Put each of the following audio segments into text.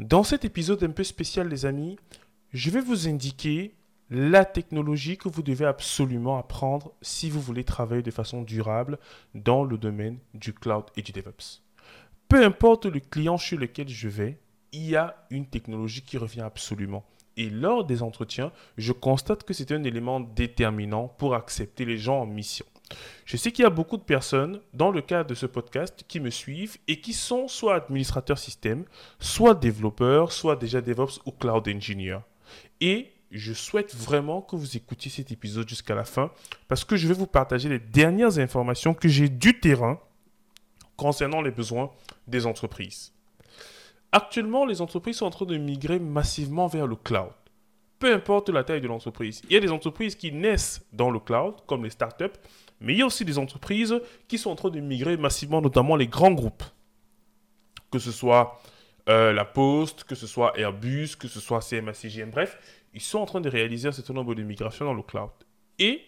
Dans cet épisode un peu spécial, les amis, je vais vous indiquer la technologie que vous devez absolument apprendre si vous voulez travailler de façon durable dans le domaine du cloud et du DevOps. Peu importe le client sur lequel je vais, il y a une technologie qui revient absolument. Et lors des entretiens, je constate que c'est un élément déterminant pour accepter les gens en mission. Je sais qu'il y a beaucoup de personnes dans le cadre de ce podcast qui me suivent et qui sont soit administrateurs système, soit développeurs, soit déjà DevOps ou cloud engineer. Et je souhaite vraiment que vous écoutiez cet épisode jusqu'à la fin parce que je vais vous partager les dernières informations que j'ai du terrain concernant les besoins des entreprises. Actuellement, les entreprises sont en train de migrer massivement vers le cloud. Peu importe la taille de l'entreprise. Il y a des entreprises qui naissent dans le cloud, comme les startups, mais il y a aussi des entreprises qui sont en train de migrer massivement, notamment les grands groupes. Que ce soit euh, la Poste, que ce soit Airbus, que ce soit CMA-CGM, bref, ils sont en train de réaliser un certain nombre de migrations dans le cloud. Et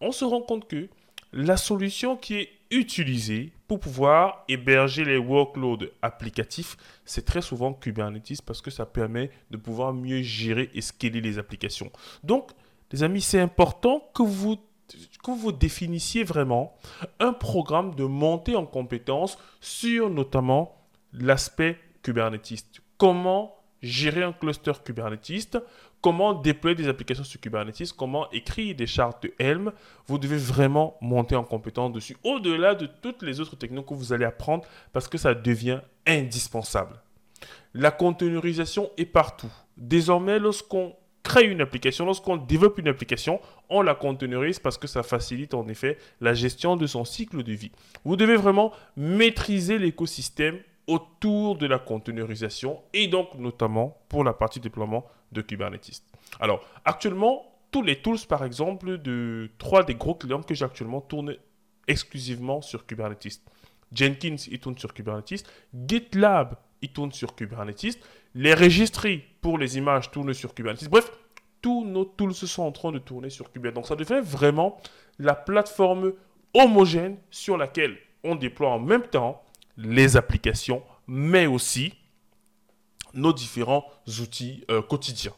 on se rend compte que la solution qui est utilisée pour pouvoir héberger les workloads applicatifs, c'est très souvent Kubernetes parce que ça permet de pouvoir mieux gérer et scaler les applications. Donc, les amis, c'est important que vous définissiez vraiment un programme de montée en compétences sur notamment l'aspect Kubernetes. Comment gérer un cluster Kubernetes, comment déployer des applications sur Kubernetes, comment écrire des chartes de Helm? Vous devez vraiment monter en compétence dessus, au-delà de toutes les autres techniques que vous allez apprendre, parce que ça devient indispensable. La containerisation est partout. Désormais, lorsqu'on crée une application, lorsqu'on développe une application, on la containerise parce que ça facilite en effet la gestion de son cycle de vie. Vous devez vraiment maîtriser l'écosystème autour de la containerisation et donc notamment pour la partie déploiement de Kubernetes. Alors actuellement, tous les tools par exemple de trois des gros clients que j'ai actuellement tournent exclusivement sur Kubernetes. Jenkins, il tourne sur Kubernetes. GitLab, il tourne sur Kubernetes. Les registries pour les images tournent sur Kubernetes. Bref, tous nos tools sont en train de tourner sur Kubernetes. Donc ça devient vraiment la plateforme homogène sur laquelle on déploie en même temps les applications, mais aussi nos différents outils euh, quotidiens.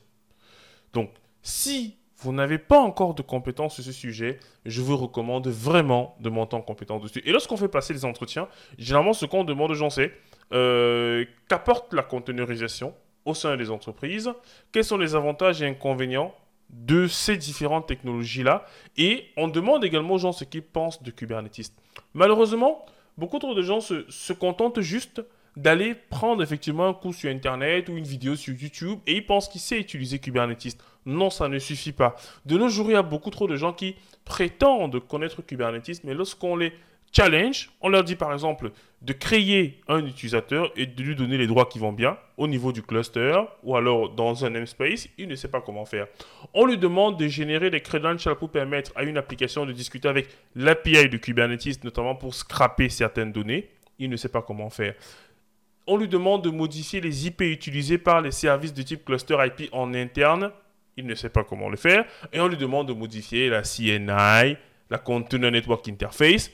Donc, si vous n'avez pas encore de compétences sur ce sujet, je vous recommande vraiment de monter en compétence dessus. Et lorsqu'on fait passer les entretiens, généralement, ce qu'on demande aux gens, c'est euh, qu'apporte la containerisation au sein des entreprises, quels sont les avantages et inconvénients de ces différentes technologies-là, et on demande également aux gens ce qu'ils pensent de Kubernetes. Malheureusement, beaucoup trop de gens se, contentent juste d'aller prendre effectivement un cours sur Internet ou une vidéo sur YouTube et ils pensent qu'ils savent utiliser Kubernetes. Non, ça ne suffit pas. De nos jours, il y a beaucoup trop de gens qui prétendent connaître Kubernetes, mais lorsqu'on les challenge, on leur dit par exemple de créer un utilisateur et de lui donner les droits qui vont bien au niveau du cluster ou alors dans un namespace, il ne sait pas comment faire. On lui demande de générer des credentials pour permettre à une application de discuter avec l'API de Kubernetes, notamment pour scraper certaines données, il ne sait pas comment faire. On lui demande de modifier les IP utilisés par les services de type cluster IP en interne, il ne sait pas comment le faire. Et on lui demande de modifier la CNI, la Container Network Interface,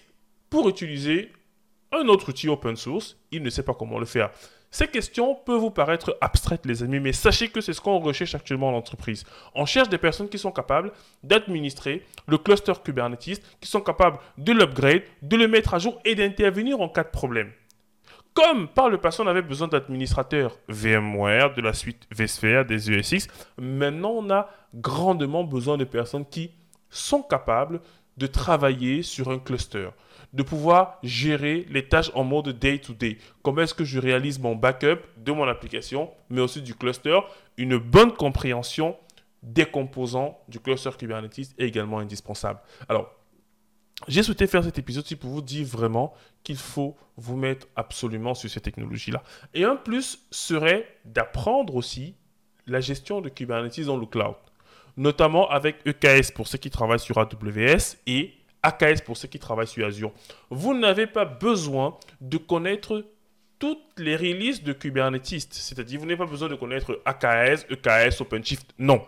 pour utiliser un autre outil open source, il ne sait pas comment le faire. Ces questions peuvent vous paraître abstraites, les amis, mais sachez que c'est ce qu'on recherche actuellement en entreprise. On cherche des personnes qui sont capables d'administrer le cluster Kubernetes, qui sont capables de l'upgrade, de le mettre à jour et d'intervenir en cas de problème. Comme par le passé, on avait besoin d'administrateurs VMware, de la suite vSphere, des ESX, maintenant on a grandement besoin de personnes qui sont capables de travailler sur un cluster, de pouvoir gérer les tâches en mode day-to-day. Comment est-ce que je réalise mon backup de mon application, mais aussi du cluster. Une bonne compréhension des composants du cluster Kubernetes est également indispensable. Alors, j'ai souhaité faire cet épisode pour vous dire vraiment qu'il faut vous mettre absolument sur ces technologies-là. Et un plus serait d'apprendre aussi la gestion de Kubernetes dans le cloud notamment avec EKS pour ceux qui travaillent sur AWS et AKS pour ceux qui travaillent sur Azure. Vous n'avez pas besoin de connaître toutes les releases de Kubernetes, c'est-à-dire vous n'avez pas besoin de connaître AKS, EKS, OpenShift. Non.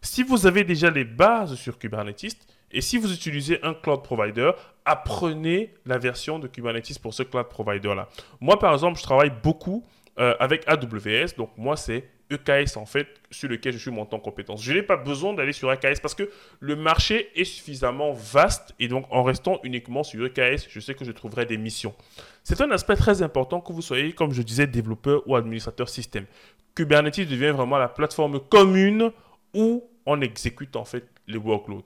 Si vous avez déjà les bases sur Kubernetes et si vous utilisez un cloud provider, apprenez la version de Kubernetes pour ce cloud provider-là. Moi, par exemple, je travaille beaucoup euh, avec AWS. Donc moi, c'est EKS en fait sur lequel je suis monté en compétence. Je n'ai pas besoin d'aller sur EKS parce que le marché est suffisamment vaste et donc en restant uniquement sur EKS, je sais que je trouverai des missions. C'est un aspect très important que vous soyez, comme je disais, développeur ou administrateur système. Kubernetes devient vraiment la plateforme commune où on exécute en fait les workloads.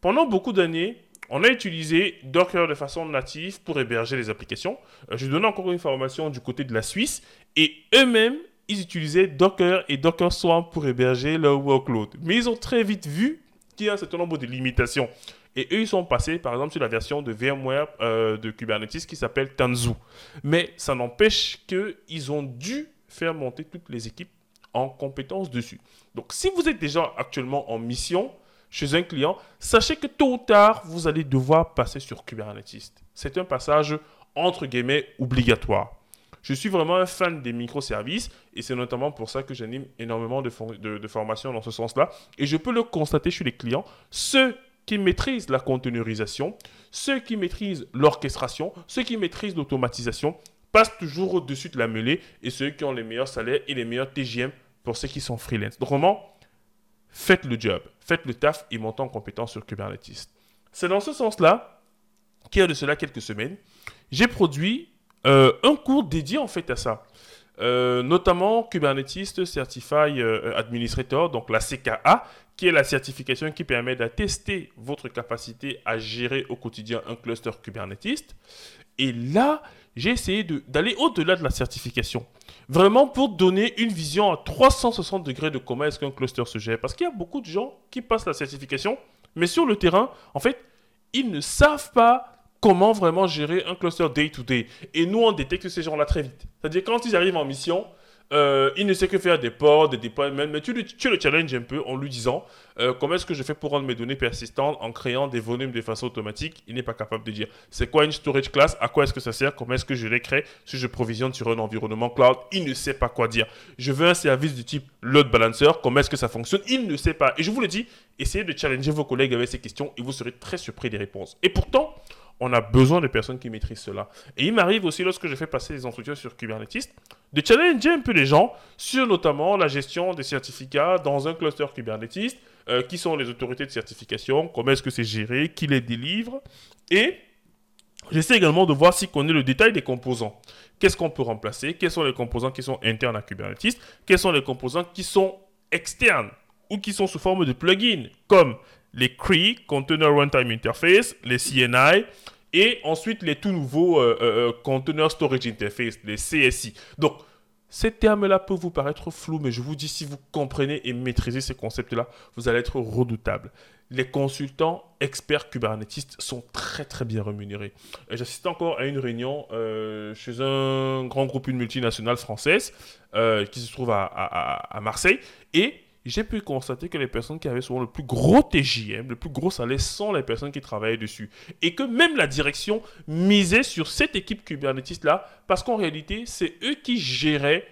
Pendant beaucoup d'années, on a utilisé Docker de façon native pour héberger les applications. Euh, je donne encore une formation du côté de la Suisse et eux-mêmes, ils utilisaient Docker et Docker Swarm pour héberger leur workload. Mais ils ont très vite vu qu'il y a un certain nombre de limitations. Et eux, ils sont passés, par exemple, sur la version de VMware euh, de Kubernetes qui s'appelle Tanzu. Mais ça n'empêche qu'ils ont dû faire monter toutes les équipes en compétences dessus. Donc, si vous êtes déjà actuellement en mission chez un client, sachez que tôt ou tard, vous allez devoir passer sur Kubernetes. C'est un passage entre guillemets obligatoire. Je suis vraiment un fan des microservices et c'est notamment pour ça que j'anime énormément de, formations dans ce sens-là. Et je peux le constater chez les clients. Ceux qui maîtrisent la containerisation, ceux qui maîtrisent l'orchestration, ceux qui maîtrisent l'automatisation passent toujours au-dessus de la mêlée et ceux qui ont les meilleurs salaires et les meilleurs TGM pour ceux qui sont freelance. Donc vraiment, faites le job, faites le taf et montez en compétence sur Kubernetes. C'est dans ce sens-là qu'il y a de cela quelques semaines, j'ai produit euh, un cours dédié en fait à ça. Euh, notamment Kubernetes Certified euh, Administrator, donc la CKA, qui est la certification qui permet d'attester votre capacité à gérer au quotidien un cluster Kubernetes. Et là, j'ai essayé d'aller au-delà de la certification. Vraiment pour donner une vision à 360 degrés de comment est-ce qu'un cluster se gère. Parce qu'il y a beaucoup de gens qui passent la certification, mais sur le terrain, en fait, ils ne savent pas comment vraiment gérer un cluster day-to-day. Et nous, on détecte ces gens-là très vite. C'est-à-dire, quand ils arrivent en mission, euh, il ne sait que faire des ports, des déploiements, mais tu, tu le challenges un peu en lui disant euh, comment est-ce que je fais pour rendre mes données persistantes en créant des volumes de façon automatique? Il n'est pas capable de dire c'est quoi une storage class, à quoi est-ce que ça sert, comment est-ce que je les crée, si je provisionne sur un environnement cloud. Il ne sait pas quoi dire. Je veux un service du type load balancer, comment est-ce que ça fonctionne? Il ne sait pas. Et je vous le dis, essayez de challenger vos collègues avec ces questions et vous serez très surpris des réponses. Et pourtant, on a besoin de personnes qui maîtrisent cela. Et il m'arrive aussi, lorsque je fais passer les entretiens sur Kubernetes, de challenger un peu les gens sur notamment la gestion des certificats dans un cluster Kubernetes, euh, qui sont les autorités de certification, comment est-ce que c'est géré, qui les délivre. Et j'essaie également de voir si connaît le détail des composants. Qu'est-ce qu'on peut remplacer? Quels sont les composants qui sont internes à Kubernetes? Quels sont les composants qui sont externes ou qui sont sous forme de plugins, comme les CRI, Container Runtime Interface, les CNI, et ensuite les tout nouveaux euh, euh, euh, Container Storage Interface, les CSI. Donc, ces termes-là peuvent vous paraître flous, mais je vous dis, si vous comprenez et maîtrisez ces concepts-là, vous allez être redoutable. Les consultants experts Kubernetes sont très très bien rémunérés. J'assiste encore à une réunion chez un grand groupe, une multinationale française, qui se trouve à, à Marseille, et j'ai pu constater que les personnes qui avaient souvent le plus gros TJM, le plus gros salaire, sont les personnes qui travaillaient dessus. Et que même la direction misait sur cette équipe Kubernetes-là, parce qu'en réalité, c'est eux qui géraient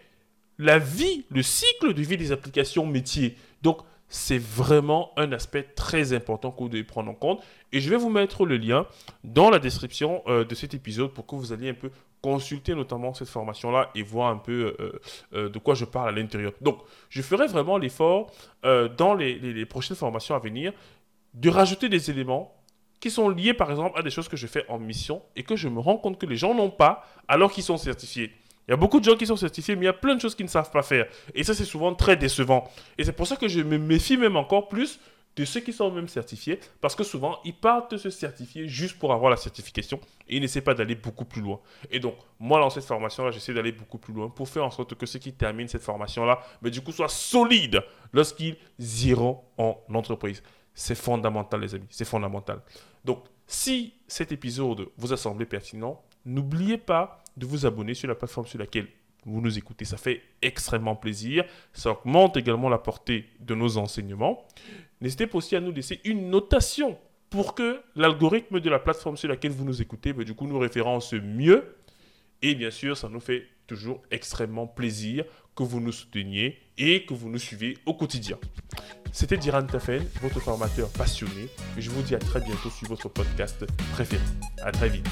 la vie, le cycle de vie des applications métiers. Donc, c'est vraiment un aspect très important que vous devez prendre en compte. Et je vais vous mettre le lien dans la description euh, de cet épisode pour que vous alliez un peu consulter notamment cette formation-là et voir un peu euh, euh, de quoi je parle à l'intérieur. Donc, je ferai vraiment l'effort dans les, prochaines formations à venir de rajouter des éléments qui sont liés par exemple à des choses que je fais en mission et que je me rends compte que les gens n'ont pas alors qu'ils sont certifiés. Il y a beaucoup de gens qui sont certifiés, mais il y a plein de choses qu'ils ne savent pas faire. Et ça, c'est souvent très décevant. Et c'est pour ça que je me méfie même encore plus de ceux qui sont même certifiés, parce que souvent, ils partent se certifier juste pour avoir la certification et ils n'essaient pas d'aller beaucoup plus loin. Et donc, moi, dans cette formation-là, j'essaie d'aller beaucoup plus loin pour faire en sorte que ceux qui terminent cette formation-là, mais du coup, soient solides lorsqu'ils iront en entreprise. C'est fondamental, les amis, c'est fondamental. Donc, si cet épisode vous a semblé pertinent, n'oubliez pas de vous abonner sur la plateforme sur laquelle vous nous écoutez. Ça fait extrêmement plaisir. Ça augmente également la portée de nos enseignements. N'hésitez pas aussi à nous laisser une notation pour que l'algorithme de la plateforme sur laquelle vous nous écoutez, ben, du coup, nous référence mieux. Et bien sûr, ça nous fait toujours extrêmement plaisir que vous nous souteniez et que vous nous suivez au quotidien. C'était Diran Tafen, votre formateur passionné. Je vous dis à très bientôt sur votre podcast préféré. À très vite.